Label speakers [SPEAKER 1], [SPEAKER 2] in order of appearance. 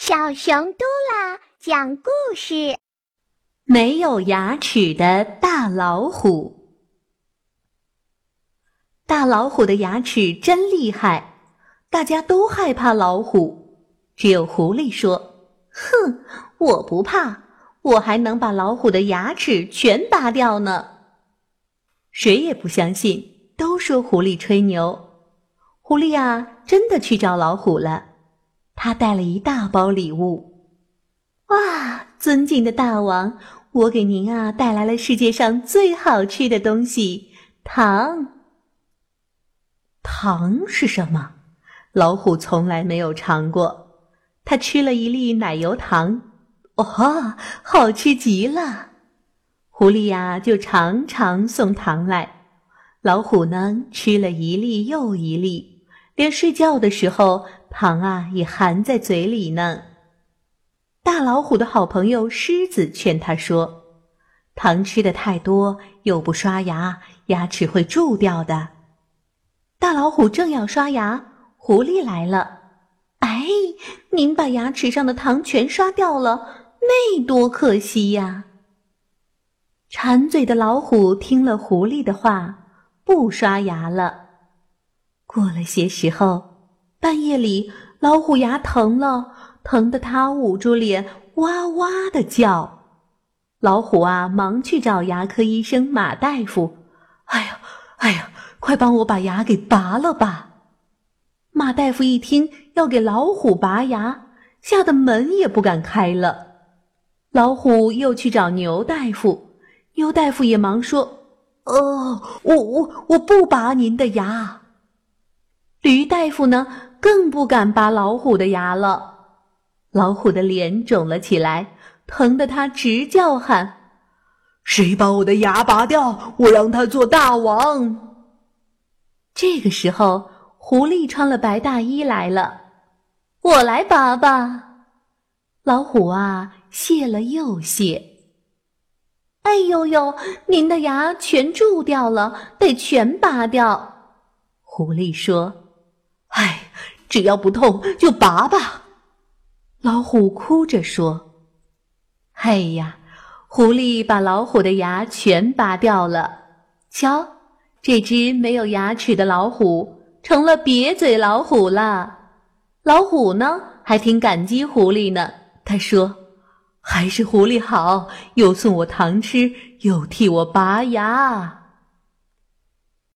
[SPEAKER 1] 小熊嘟啦讲故事：
[SPEAKER 2] 没有牙齿的大老虎。大老虎的牙齿真厉害，大家都害怕老虎，只有狐狸说：“哼，我不怕，我还能把老虎的牙齿全拔掉呢。”谁也不相信，都说狐狸吹牛。狐狸啊，真的去找老虎了。他带了一大包礼物。哇，尊敬的大王，我给您啊带来了世界上最好吃的东西——糖。糖是什么？老虎从来没有尝过。他吃了一粒奶油糖，哇，好吃极了！狐狸呀，就常常送糖来。老虎呢，吃了一粒又一粒，连睡觉的时候。糖啊，也含在嘴里呢。大老虎的好朋友狮子劝他说：“糖吃的太多，又不刷牙，牙齿会蛀掉的。”大老虎正要刷牙，狐狸来了。“哎，您把牙齿上的糖全刷掉了，那多可惜呀！”馋嘴的老虎听了狐狸的话，不刷牙了。过了些时候。半夜里，老虎牙疼了，疼得它捂住脸，哇哇的叫。老虎啊，忙去找牙科医生马大夫。哎呀，哎呀，快帮我把牙给拔了吧！马大夫一听要给老虎拔牙，吓得门也不敢开了。老虎又去找牛大夫，牛大夫也忙说：“哦，我我我不拔您的牙。”驴大夫呢？更不敢拔老虎的牙了，老虎的脸肿了起来，疼得他直叫喊：“谁把我的牙拔掉，我让他做大王！”这个时候，狐狸穿了白大衣来了，“我来拔吧。”老虎啊，谢了又谢。“哎呦呦，您的牙全蛀掉了，得全拔掉。”狐狸说。只要不痛就拔吧。老虎哭着说：“哎呀！”狐狸把老虎的牙全拔掉了。瞧，这只没有牙齿的老虎成了瘪嘴老虎了。老虎呢，还挺感激狐狸呢。他说：“还是狐狸好，又送我糖吃，又替我拔牙。”